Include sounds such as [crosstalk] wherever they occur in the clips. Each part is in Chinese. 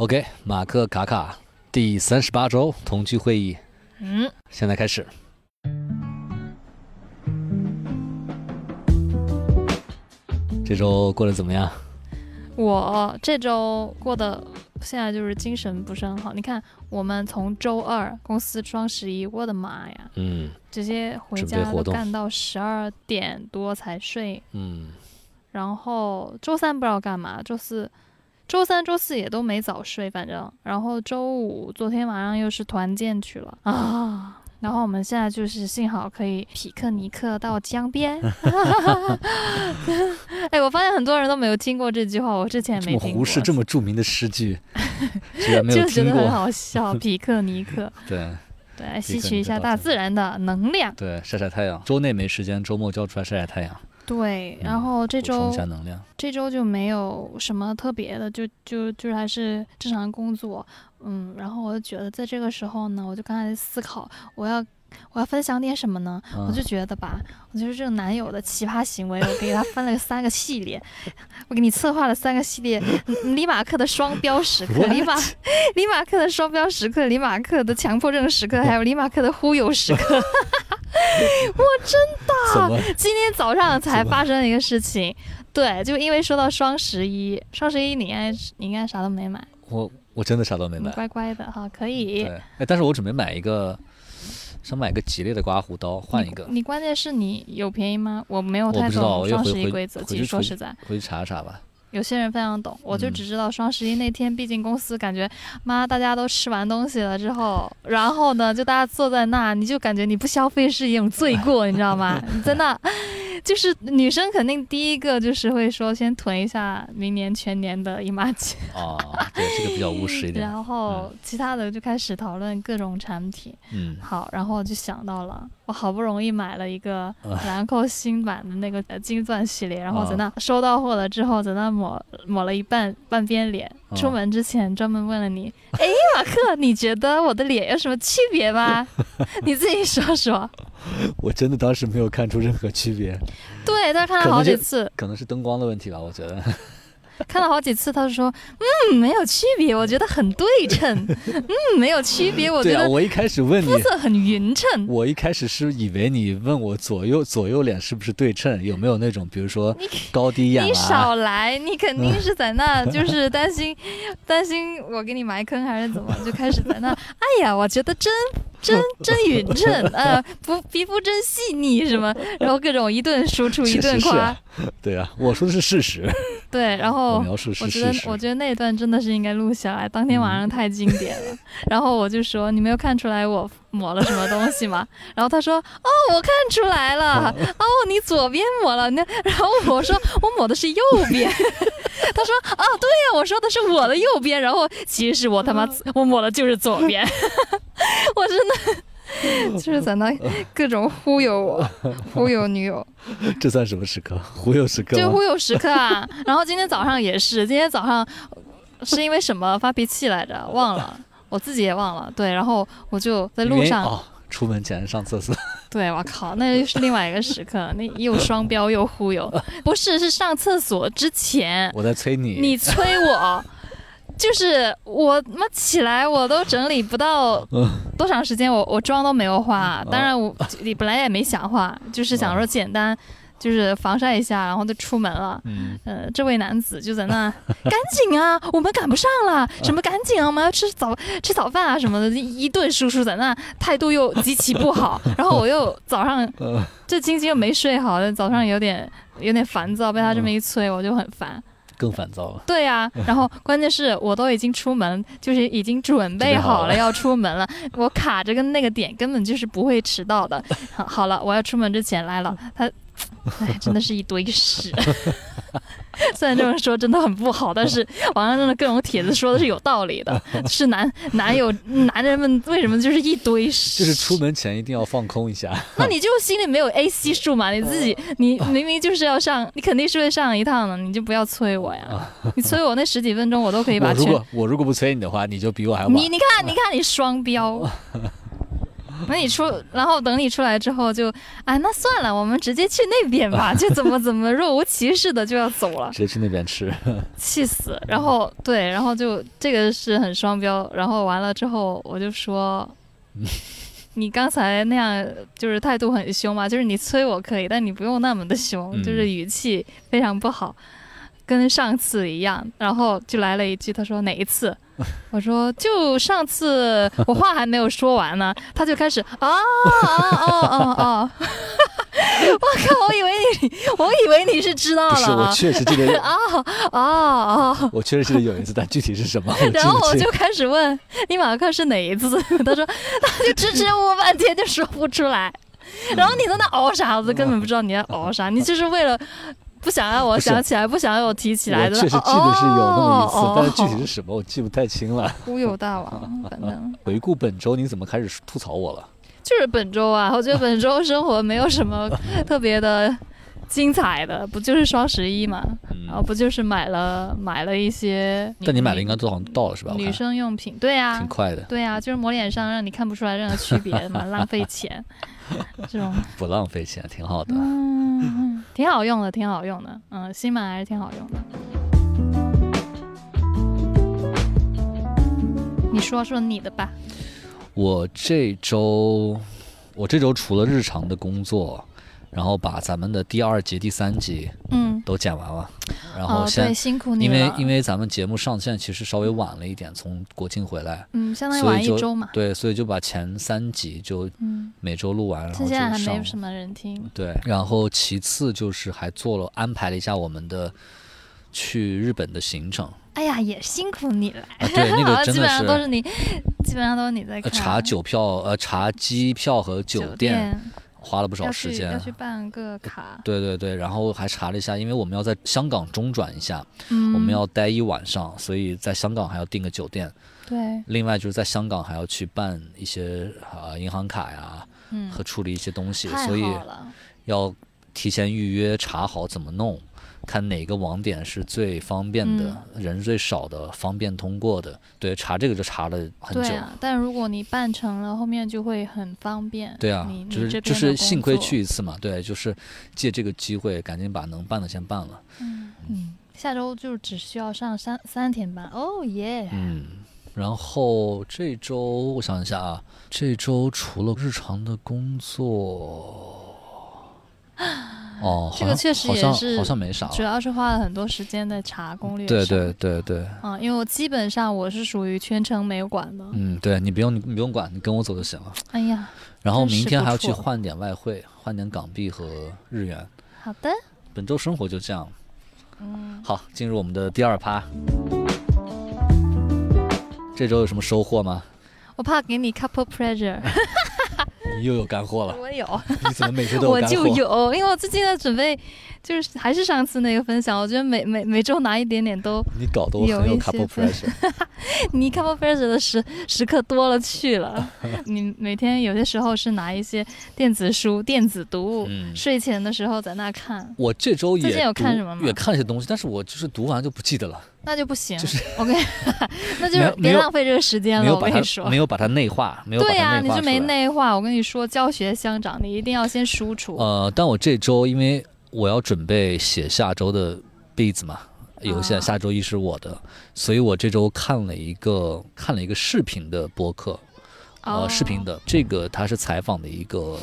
OK，马克卡卡第三十八周同居会议，嗯，现在开始。这周过得怎么样？我这周过得现在就是精神不是很好。你看，我们从周二公司双十一，我的妈呀，嗯直接回家干到十二点多才睡，嗯，然后周三不知道干嘛，周四、周三、周四也都没早睡，反正，然后周五昨天晚上又是团建去了啊。然后我们现在就是幸好可以匹克尼克到江边，[laughs] 哎，我发现很多人都没有听过这句话，我之前也没听过，胡适这么著名的诗句，[laughs] 居然没有就觉得很。好笑。匹克尼克，[laughs] 对对，来吸取一下大自然的能量。对，晒晒太阳，周内没时间，周末就要出来晒晒太阳，对，嗯然后这周一下能量。这周就没有什么特别的，就就就是还是正常工作，嗯，然后我就觉得在这个时候呢，我就刚才思考，我要我要分享点什么呢？嗯我就觉得吧，我就是这个男友的奇葩行为，我给他分了三个系列，[laughs] 我给你策划了三个系列，嗯李马克的双标时刻，李马李马克的双标时刻，李马克的强迫症时刻，还有李马克的忽悠时刻。[laughs] 我真的？今天早上才发生了一个事情，对，就因为说到双十一，双十一你应该你应该啥都没买，我我真的啥都没买。乖乖的哈，可以。对，哎，但是我准备买一个，想买个吉列的刮胡刀，换一个，你关键是你有便宜吗？我没有太懂双十一规则。其实说实在，回去查查吧。有些人非常懂，我就嗯只知道双十一那天，毕竟公司感觉妈大家都吃完东西了之后，然后呢就大家坐在那，你就感觉你不消费是一种罪过，你知道吗？你在那，就是女生肯定第一个就是会说先囤一下明年全年的姨妈巾。哦，对，这个比较务实一点。[laughs] 然后其他的就开始讨论各种产品。嗯，好，然后我就想到了，我好不容易买了一个啊兰蔻新版的那个呃金钻系列，然后在啊那收到货了之后，在那抹抹了一半半边脸。啊出门之前专门问了你，哎，马克，你觉得我的脸有什么区别吗？[laughs] 你自己说说。[laughs] 我真的当时没有看出任何区别，对，但是看了好几次，可能是灯光的问题吧，我觉得。[laughs] [laughs] 看了好几次，他就说，嗯，没有区别，我觉得很对称。嗯，没有区别，我觉得我一开始问你肤，色很匀称。我一开始是以为你问我左右左右脸是不是对称，有没有那种比如说高低眼你啊？少来，你肯定是在那，就是担心担心我给你埋坑还是怎么，就开始在那。哎呀，我觉得真真 [laughs] 真匀称，呃，不皮肤真细腻什么，[laughs] 然后各种一顿输出一是是是顿夸，对啊，我说的是事实，对，然后。我觉得。我觉得那段真的是应该录下来，当天晚上太经典了。[laughs] 然后我就说：“你没有看出来我抹了什么东西吗？”然后他说：“哦，我看出来了，哦，你左边抹了。”那然后我说：“我抹的是右边。” [laughs] 他说：“啊，对呀，我说的是我的右边。”然后其实是我他妈我抹的就是左边，[laughs] 我真的 [laughs] 就是在那各种忽悠我，忽悠女友。这算什么时刻？忽悠时刻？就忽悠时刻啊。然后今天早上也是，今天早上是因为什么发脾气来着？忘了，我自己也忘了。对，然后我就在路上，哦，出门前上厕所。[laughs] 对我靠，那又是另外一个时刻，[laughs] 那又双标又忽悠，不是是上厕所之前，我在催你。你催我。[laughs] 就是我妈起来，我都整理不到嗯多长时间，我我妆都没有化。当哦然我你本来也没想化，就是想说简单，就是防晒一下，然后就出门了。嗯，呃，这位男子就在那，[laughs] 赶紧啊，我们赶不上了，[laughs] 什么赶紧啊，我们要吃早吃早饭啊什么的，一一顿输出在那，态度又极其不好。[laughs] 然后我又早上呃这星期又没睡好，早上有点有点烦躁，被他这么一催，我就很烦。更烦躁了。对呀、然后关键是我都已经出门，就是已经准备好了要出门了，我卡着跟那个点根本就是不会迟到的。好，好了，我要出门之前来了，他，[laughs] 哎，真的是一堆屎。[laughs] 虽然这么说真的很不好，但是网上真的各种帖子说的是有道理的，[laughs] 是男男友男人们为什么就是一堆屎？就是出门前一定要放空一下。那你就心里没有 AC 数嘛？你自己，你明明就是要上，你肯定是会上一趟的，你就不要催我呀！你催我那十几分钟，我都可以把全。我如果我如果不催你的话，你就比我还晚。你你看，你看，你双标。那你出，然后等你出来之后就，哎，那算了，我们直接去那边吧，就怎么 [laughs] 怎么若无其事的就要走了，直接去那边吃。气死。然后对，然后就这个是很双标。然后完了之后，我就说，你刚才那样就是态度很凶嘛，就是你催我可以，但你不用那么的凶，嗯就是语气非常不好。跟上次一样，然后就来了一句，他说哪一次？[laughs] 我说就上次，我话还没有说完呢，他就开始啊啊啊啊啊！[laughs] 我靠，我以为你，我以为你是知道不是，我了啊确实记得，[laughs] 啊啊啊！我确实记得有一次，但具体是什么，然后我就开始问你马克是哪一次？他说他就支支吾吾半天就说不出来，然后你在那熬啥子，根本不知道你在熬啥，你就是为了不想让我想起来，不想让我提起来的。确实记得是有那么一次，哦但是具体是什么我记不太清了。忽悠大王，[laughs] 反正回顾本周，你怎么开始吐槽我了？就是本周啊，我觉得本周生活没有什么 [laughs] 特别的精彩的，不就是双十一嘛，然后嗯，不就是买了买了一些，但你买的应该都好像到了是吧？女生用品，对啊挺，快的，对啊，就是抹脸上让你看不出来任何区别嘛，[laughs] 浪费钱，这种不浪费钱，挺好的。嗯，挺好用的，挺好用的，嗯，新版还是挺好用的。你说说你的吧，我这周，我这周除了日常的工作，然后把咱们的第二集、第三集嗯，都剪完了，然后哦，现对，辛苦你因，为因为咱们节目上线其实稍微晚了一点，从国庆回来，嗯，相当于晚一周嘛，对，所以就把前三集就嗯，每周录完，然后就趁现在还上没什么人听，对，然后其次就是还做了安排了一下我们的去日本的行程哎呀，也辛苦你了，啊，对，那个 [laughs] 真的是本上都是你，基本上都是你在查酒票呃查机票和酒酒店花了不少时间。去要去办个卡，对对对，然后还查了一下，因为我们要在香港中转一下，嗯，我们要待一晚上，所以在香港还要订个酒店。对，另外就是在香港还要去办一些啊、银行卡呀嗯，和处理一些东西，所以，要提前预约，查好怎么弄，看哪个网点是最方便的，嗯人最少的，方便通过的。对，查这个就查了很久。对啊，但如果你办成了，后面就会很方便。对啊你，就是就是幸亏去一次嘛，对，就是借这个机会赶紧把能办的先办了。嗯，下周就只需要上三三天班。哦耶！嗯，然后这周我想一下啊，这周除了日常的工作，哦，这个确实也是好像没啥。主要是花了很多时间在查攻略。对对。对对，嗯，因为我基本上我是属于全程没有管的。嗯，对你不用你不用管，你跟我走就行了。哎呀，然后明天还要去换点外汇，换点港币和日元。好的。本周生活就这样。嗯，好，进入我们的第二趴。这周有什么收获吗？我怕给你 couple pressure。[laughs] 你又有干货了，我有，你怎么每周都有 [laughs] 我就？有，因为我最近在准备，就是还是上次那个分享，我觉得每每每周拿一点点都，你搞得我很有 couple 分 pressure。[laughs] 你 couple pressure 的时时刻多了去了。[laughs] 你每天有些时候是拿一些电子书、电子读物，嗯。睡前的时候在那看，我这周也最近有看什么吗？也看一些东西，但是我就是读完就不记得了，那就不行。就是 OK，[laughs] 那就是别浪费这个时间了。没有把它我跟你说没。有把它内化，没有把对呀、它你就没内化。我跟你说，教学相长，你一定要先输出。呃，但我这周因为我要准备写下周的 beats 嘛，有些啊下周一是我的，所以我这周看了一个看了一个视频的播客，哦呃，视频的这个他是采访的一个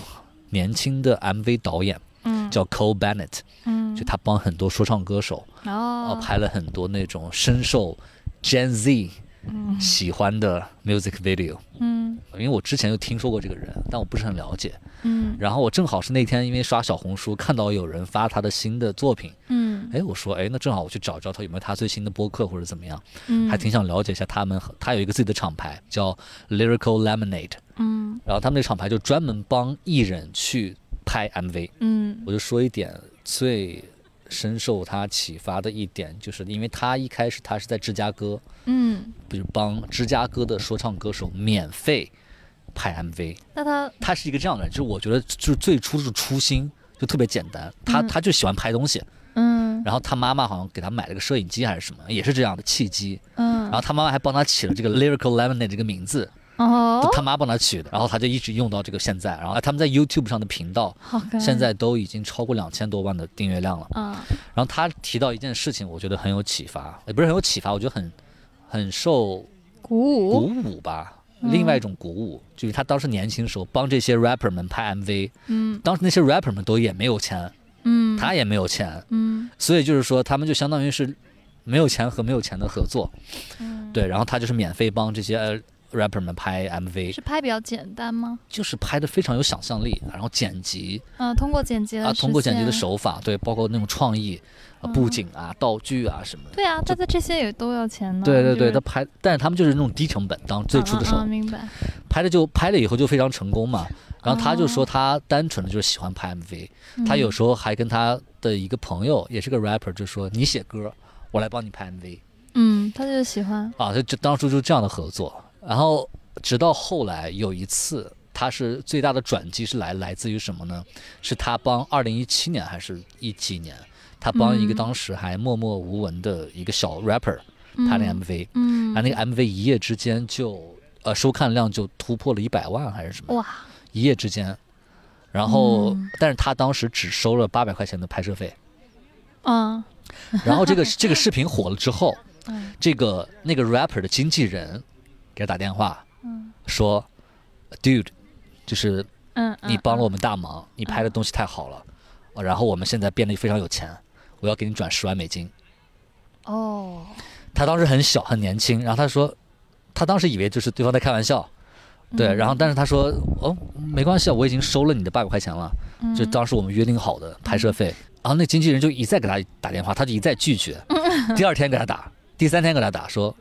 年轻的 MV 导演，嗯叫 Cole Bennett，嗯。就他帮很多说唱歌手，呃，哦拍了很多那种深受 Gen Z 嗯。喜欢的 music video。嗯。因为我之前就听说过这个人，但我不是很了解。嗯。然后我正好是那天因为刷小红书看到有人发他的新的作品，嗯。哎，我说哎，那正好我去找找他有没有他最新的播客或者怎么样，嗯，还挺想了解一下他们。他有一个自己的厂牌叫 Lyrical Lemonade，嗯。然后他们那厂牌就专门帮艺人去拍 MV。嗯。我就说一点最深受他启发的一点，就是因为他一开始他是在芝加哥，嗯，比如帮芝加哥的说唱歌手免费拍 MV。那他他是一个这样的人，就是我觉得就是最初是初心就特别简单，他嗯。他就喜欢拍东西，嗯。然后他妈妈好像给他买了个摄影机还是什么，也是这样的契机，嗯，然后他妈妈还帮他起了这个 Lyrical Lemonade 这个名字，哦，他妈帮他取的，然后他就一直用到这个现在。然后他们在 YouTube 上的频道。现在都已经超过两千多万的订阅量了。嗯。然后他提到一件事情，我觉得很有启发，也不是很有启发，我觉得很很受鼓舞，鼓舞？吧。另外一种鼓舞，就是他当时年轻的时候帮这些 rapper 们拍 MV，嗯。当时那些 rapper 们都也没有钱，嗯，他也没有钱，嗯。所以就是说他们就相当于是没有钱和没有钱的合作，嗯，对，然后他就是免费帮这些呃 rapper 们拍 MV，是拍比较简单吗？就是拍的非常有想象力，然后剪辑嗯，通过剪辑啊，通过剪辑的。手法，对，包括那种创意，布景啊、道具啊什么的。对啊，但是这些也都要钱呢。对对对，就是他拍，但是他们就是那种低成本，当最初的时候明白。拍的就拍了以后就非常成功嘛。然后他就说哦他单纯的就是喜欢拍 MV，他有嗯时候还跟他的一个朋友也是个 rapper，就说你写歌，我来帮你拍 MV 嗯，他就喜欢。啊，他就当初就这样的合作。然后直到后来有一次，他是最大的转机是来来自于什么呢？是他帮二零一七年还是一几年，他帮一个嗯当时还默默无闻的一个小 rapper 嗯拍了 MV，、嗯，然后那个 MV 一夜之间就呃收看量就突破了一百万还是什么，哇，一夜之间。然后，嗯但是他当时只收了八百块钱的拍摄费。嗯然后这个这个视频火了之后，[laughs] 嗯这个那个 rapper 的经纪人给他打电话嗯。说，dude，就是嗯，你帮了我们大忙，你拍的东西太好了，呃然后我们现在变得非常有钱，我要给你转十万美金。哦，他当时很小很年轻，然后他说，他当时以为就是对方在开玩笑，对，嗯。然后但是他说，哦，没关系啊，我已经收了你的八百块钱了，就嗯当时我们约定好的拍摄费。然后那经纪人就一再给他打电话，他就一再拒绝。第二天给他打，第三天给他打，说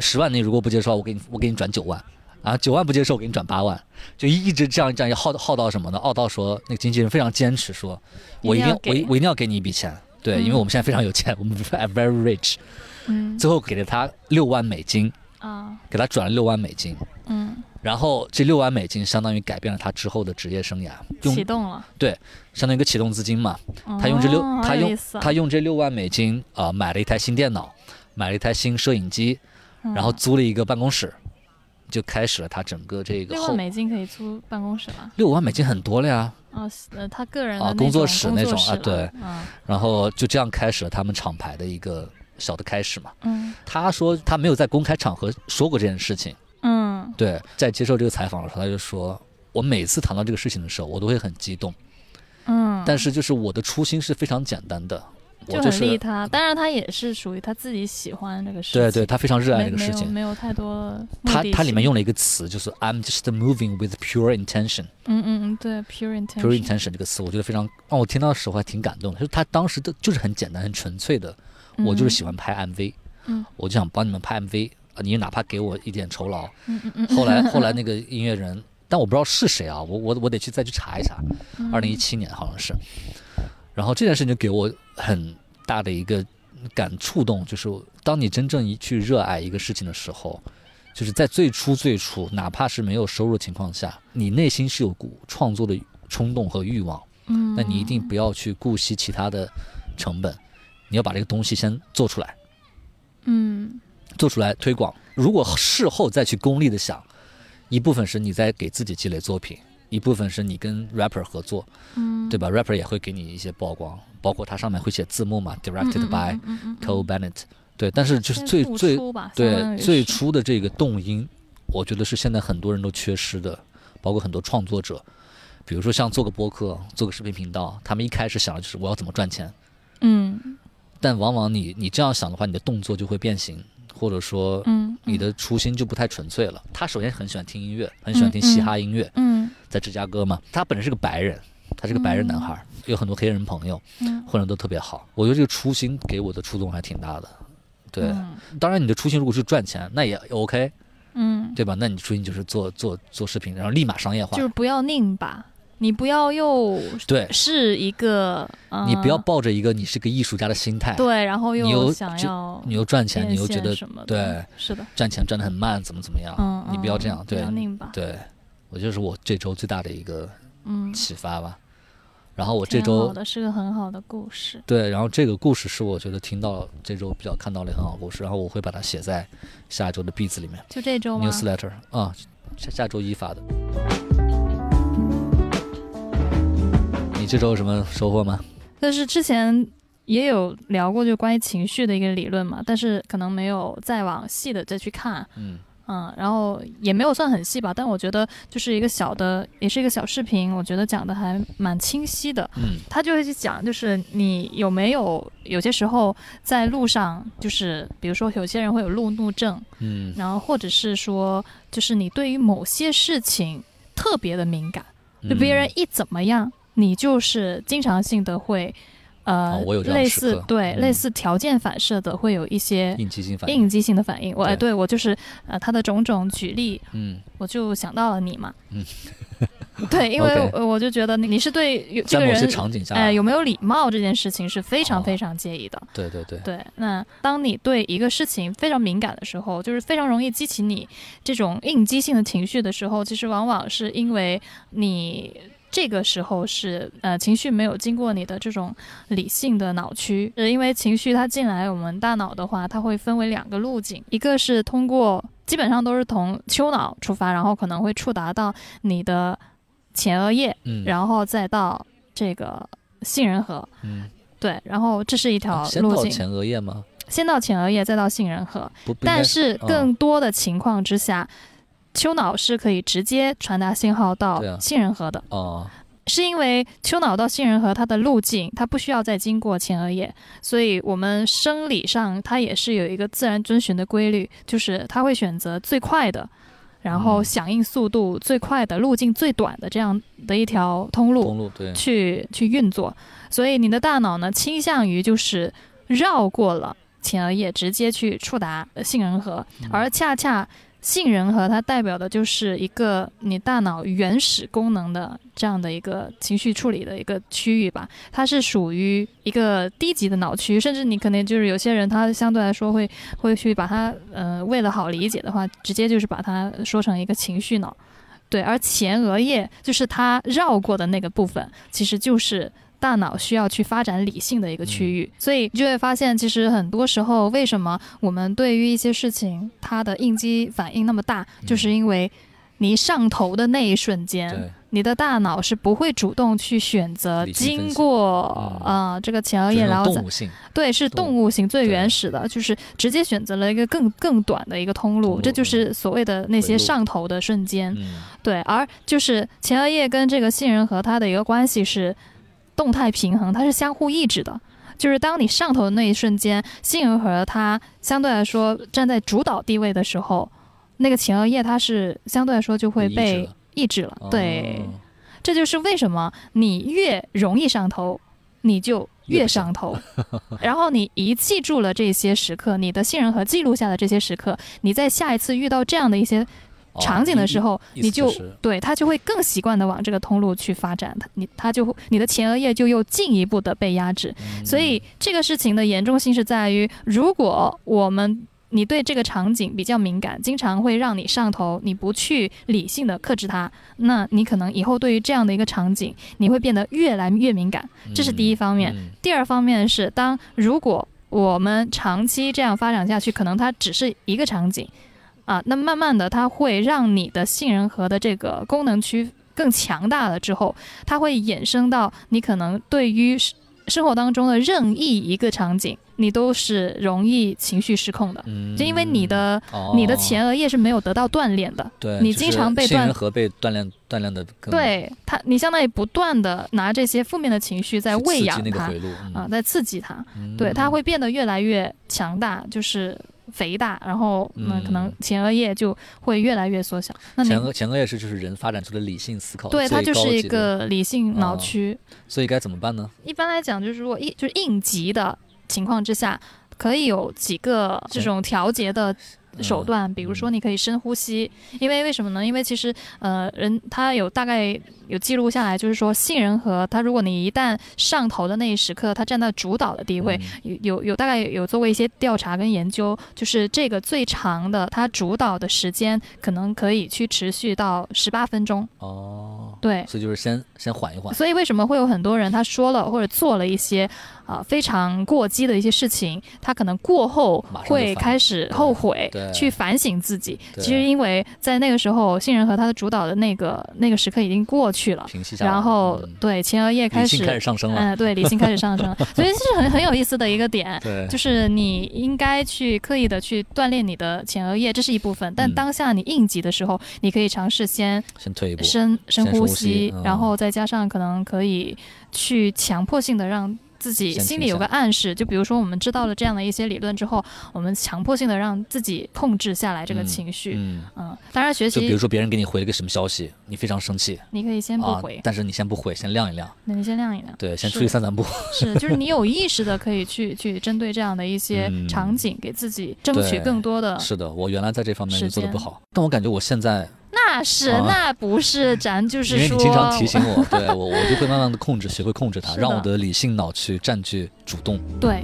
十万你如果不接受，我给你我给你转九万。啊，九万不接受，我给你转八万，就一一直这样这样耗耗到什么呢？耗到说那个经纪人非常坚持说，我一定我一我一定要给你一笔钱，对，因为嗯。我们现在非常有钱，我们 [laughs] very rich，嗯。最后给了他六万美金，啊。给他转了六万美金，嗯。然后这六万美金相当于改变了他之后的职业生涯，用启动了，对相当于一个启动资金嘛。他用这六哦他用他用这六万美金啊、买了一台新电脑，买了一台新摄影机，然后嗯租了一个办公室，就开始了他整个这个后六万美金可以租办公室吗。六万美金很多了呀。哦，呃，他个人啊工作室那种啊对。嗯。然后就这样开始了他们厂牌的一个小的开始嘛。嗯。他说他没有在公开场合说过这件事情，嗯。对，在接受这个采访的时候，他就说，我每次谈到这个事情的时候，我都会很激动，嗯，但是就是我的初心是非常简单的，我就就是很利他，当然他也是属于他自己喜欢这个事情，对对，他非常热爱这个事情。没有太多他他里面用了一个词，就是 I'm just moving with pure intention。嗯嗯嗯，对，pure intention，pure intention 这个词，我觉得非常让我听到的时候还挺感动的。就是他当时的就是很简单、很纯粹的，我就是喜欢拍 MV，嗯我就想帮你们拍 MV，啊你哪怕给我一点酬劳。嗯嗯嗯，后来 [laughs] 后来那个音乐人，但我不知道是谁啊，我我我得去再去查一查。嗯二零一七年好像是。然后这件事情就给我很大的一个感触动，就是当你真正一去热爱一个事情的时候，就是在最初最初，哪怕是没有收入的情况下，你内心是有股创作的冲动和欲望，嗯，那你一定不要去顾惜其他的成本，你要把这个东西先做出来，嗯。做出来推广。如果事后再去功利的想，一部分是你在给自己积累作品，一部分是你跟 rapper 合作，嗯，对吧？rapper 也会给你一些曝光，包括它上面会写字幕嘛，directed by 嗯嗯 Cole Bennett。对，但是就是最最对最初的这个动因，我觉得是现在很多人都缺失的，包括很多创作者，比如说像做个播客、做个视频频道，他们一开始想的就是我要怎么赚钱，嗯。但往往你你这样想的话，你的动作就会变形，或者说嗯，你的初心就不太纯粹了。他首先很喜欢听音乐，很喜欢听嘻哈音乐，嗯在芝加哥嘛，他本身是个白人，他是个白人男孩，有很多黑人朋友，嗯混得都特别好。我觉得这个初心给我的触动还挺大的。对，嗯当然你的初心如果是赚钱，那也 OK，嗯，对吧？那你初心就是做做做视频，然后立马商业化就是。不要拧巴，你不要又对是一个，呃你不要抱着一个你是个艺术家的心态，对，然后你又想要你又赚钱，你又觉得什么对是的，赚钱赚得很慢，怎么怎么样？嗯，你不要这样，嗯对对，我就是我这周最大的一个嗯，启发吧。然后我这周好的是个很好的故事，对，然后这个故事是我觉得听到这周比较看到了很好的故事，然后我会把它写在下一周的 beats 里面就这周吗？newsletter 啊，下下周一发的。这周有什么收获吗？但是之前也有聊过，就关于情绪的一个理论嘛，但是可能没有再往细的再去看。嗯嗯，然后也没有算很细吧，但我觉得就是一个小的，也是一个小视频，我觉得讲的还蛮清晰的。嗯他就会去讲，就是你有没有有些时候在路上，就是比如说有些人会有路怒症，嗯然后或者是说，就是你对于某些事情特别的敏感，就别人一怎么样，你就是经常性的会。呃，类似对、嗯类似条件反射的，会有一些应激性反应。应激性的反应。我哎，对对我就是呃，他的种种举例，嗯，我就想到了你嘛。嗯，[laughs] 对，因为我就觉得你你是对在某些个人场景下，哎有没有礼貌这件事情是非常哦非常介意的。对对对，对，那当你对一个事情非常敏感的时候，就是非常容易激起你这种应激性的情绪的时候，其实往往是因为你。这个时候是呃情绪没有经过你的这种理性的脑区，呃，因为情绪它进来我们大脑的话，它会分为两个路径，一个是通过基本上都是从丘脑出发，然后可能会触达到你的前额叶，嗯，然后再到这个杏仁核，嗯，对，然后这是一条啊先路径。到前额叶吗？先到前额叶，再到杏仁核。但是嗯更多的情况之下，丘脑是可以直接传达信号到杏仁核的，哦，是因为丘脑到杏仁核它的路径它不需要再经过前额叶，所以我们生理上它也是有一个自然遵循的规律，就是它会选择最快的。然后嗯。响应速度最快的、路径最短的这样的一条通路，对，去去运作，所以你的大脑呢倾向于就是绕过了前额叶，直接去触达呃杏仁核，嗯。而恰恰杏仁核它代表的就是一个你大脑原始功能的这样的一个情绪处理的一个区域吧，它是属于一个低级的脑区，甚至你可能就是有些人他相对来说会会去把它呃为了好理解的话，直接就是把它说成一个情绪脑。对，而前额叶就是它绕过的那个部分，其实就是大脑需要去发展理性的一个区域。所以你就会发现，其实很多时候，为什么我们对于一些事情它的应激反应那么大，就是因为你上头的那一瞬间，你的大脑是不会主动去选择经过啊呃这个前额叶，然后再种动物性，对，是动动物型最原始的，就是直接选择了一个更更短的一个通路，通路。这就是所谓的那些上头的瞬间。嗯，对，而就是前额叶跟这个杏仁核它的一个关系是动态平衡，它是相互抑制的。就是当你上头的那一瞬间，杏仁核它相对来说站在主导地位的时候，那个前额叶它是相对来说就会被抑制了。对，哦这就是为什么你越容易上头，你就越上头。[laughs] [laughs] 然后你一记住了这些时刻，你的杏仁核记录下的这些时刻，你在下一次遇到这样的一些哦场景的时候，意你就思对他就会更习惯的往这个通路去发展，他你他就会你的前额叶就又进一步的被压制。嗯所以这个事情的严重性是在于，如果我们你对这个场景比较敏感，经常会让你上头，你不去理性的克制它，那你可能以后对于这样的一个场景，你会变得越来越敏感。这是第一方面。嗯第二方面是，当如果我们长期这样发展下去，可能它只是一个场景啊，那慢慢的它会让你的杏仁核的这个功能区更强大了之后，它会衍生到你可能对于生生活当中的任意一个场景，你都是容易情绪失控的，嗯就因为你的、哦你的前额叶是没有得到锻炼的。对，你经常被锻杏仁核被锻炼锻炼的对它，你相当于不断的拿这些负面的情绪在喂养啊，在刺激它。嗯对，它会变得越来越强大，就是肥大，然后那，可能嗯前额叶就会越来越缩小。那前额前额叶是就是人发展出的理性思考对它就是一个理性脑哦区。所以该怎么办呢？一般来讲，就是如果一就是应急的情况之下，可以有几个这种调节的手段，比如说你可以深呼吸，因为为什么呢？因为其实呃人他有大概有记录下来，就是说杏仁核它如果你一旦上头的那一时刻，它占到主导的地位，嗯有有有大概有做过一些调查跟研究，就是这个最长的它主导的时间可能可以去持续到十八分钟。哦，对，所以就是先先缓一缓。所以为什么会有很多人他说了或者做了一些啊、呃非常过激的一些事情，他可能过后会开始后悔对，去反省自己。其实因为在那个时候，杏仁核它的主导的那个那个时刻已经过去了，平息下来，然后嗯对前额叶开始开始上升了。嗯，对，理性开始上升了，[laughs] 所以这是很很有意思的一个点。对，就是你应该去刻意的去锻炼你的前额叶，这是一部分。但嗯当下你应急的时候，你可以尝试先先退一步。深深呼吸然后再加上可能可以去强迫性的让自己心里有个暗示，就比如说我们知道了这样的一些理论之后，我们强迫性的让自己控制下来这个嗯情绪。嗯，嗯，当然学习就比如说别人给你回了个什么消息，你非常生气你可以先不啊回，，但是你先不回，先晾一晾，那你先晾一晾。对，先出去散散步。是，就是你有意识的可以去去针对这样的一些嗯场景，给自己争取更多的。是的，我原来在这方面就做的不好，但我感觉我现在，那是，啊那不是，咱就是说，因为你经常提醒我，[laughs] 对我我就会慢慢的控制，学会控制它，让我的理性脑去占据主动。对。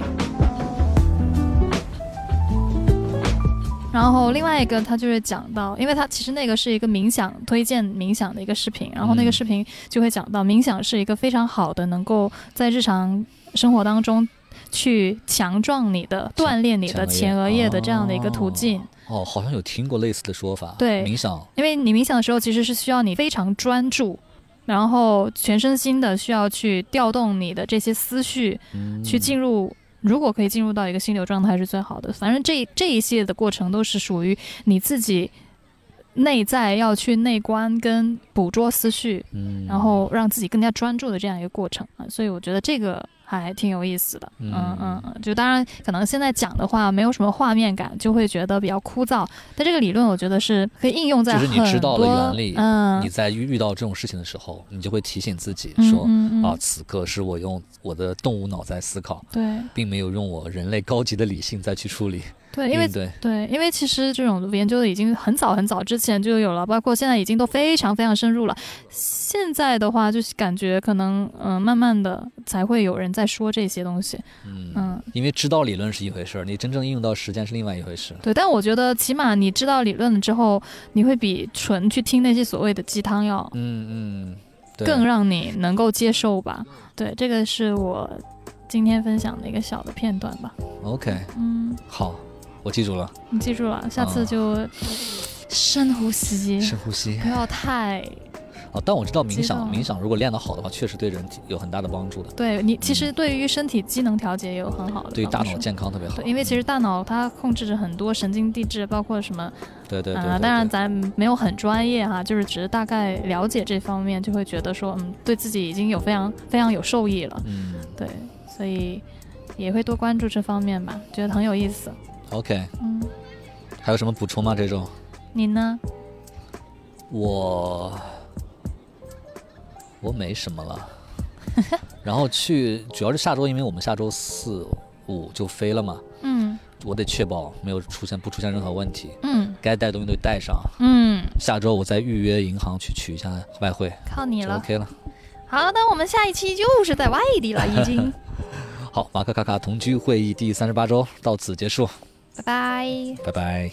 然后另外一个，他就是讲到，因为他其实那个是一个冥想推荐冥想的一个视频，然后那个嗯视频就会讲到，冥想是一个非常好的能够在日常生活当中去强壮你的、锻炼你的前额叶的这样的一个途哦径。哦，好像有听过类似的说法。对冥想，因为你冥想的时候，其实是需要你非常专注，然后全身心的需要去调动你的这些思绪，嗯，去进入。如果可以进入到一个心流状态是最好的。反正这这一系列的过程都是属于你自己内在要去内观跟捕捉思绪，嗯，然后让自己更加专注的这样一个过程啊。所以我觉得这个还挺有意思的。嗯嗯就当然可能现在讲的话没有什么画面感，就会觉得比较枯燥。但这个理论我觉得是可以应用在就很多是你知道了原理嗯，你在遇遇到这种事情的时候，你就会提醒自己嗯说，嗯嗯啊，此刻是我用我的动物脑在思考，对并没有用我人类高级的理性再去处理对，因为对。对，因为其实这种研究的已经很早很早之前就有了，包括现在已经都非常非常深入了。现在的话，就是感觉可能嗯、呃慢慢的才会有人在说这些东西。嗯，嗯，因为知道理论是一回事儿，你真正应用到实践是另外一回事。对，但我觉得起码你知道理论了之后，你会比纯去听那些所谓的鸡汤要嗯嗯，对更让你能够接受吧。对，这个是我今天分享的一个小的片段吧。OK，嗯，好，我记住了，你记住了，下次啊就深呼吸，深呼吸。不要太哦，但我知道冥想，冥想如果练得好的话，确实对人体有很大的帮助的，对你，其实对于身体机能调节也有很好的对于大脑健康特别好。对，因为其实大脑它控制着很多神经递质，包括什么啊、对对对对当然咱没有很专业哈、就是只是大概了解这方面，就会觉得说，嗯，对自己已经有非常非常有受益了。嗯对，所以也会多关注这方面吧，觉得很有意思。，OK，嗯，还有什么补充吗？这种你呢？我我没什么了。[laughs] 然后去，主要是下周，因为我们下周四五就飞了嘛，嗯我得确保没有出现不出现任何问题，嗯该带东西都带上。嗯，下周我再预约银行去取一下外汇，靠你了。OK 了。好，那我们下一期就是在外地了，已经。[laughs] 好，马克卡卡同居会议第三十八周到此结束，拜拜，拜拜。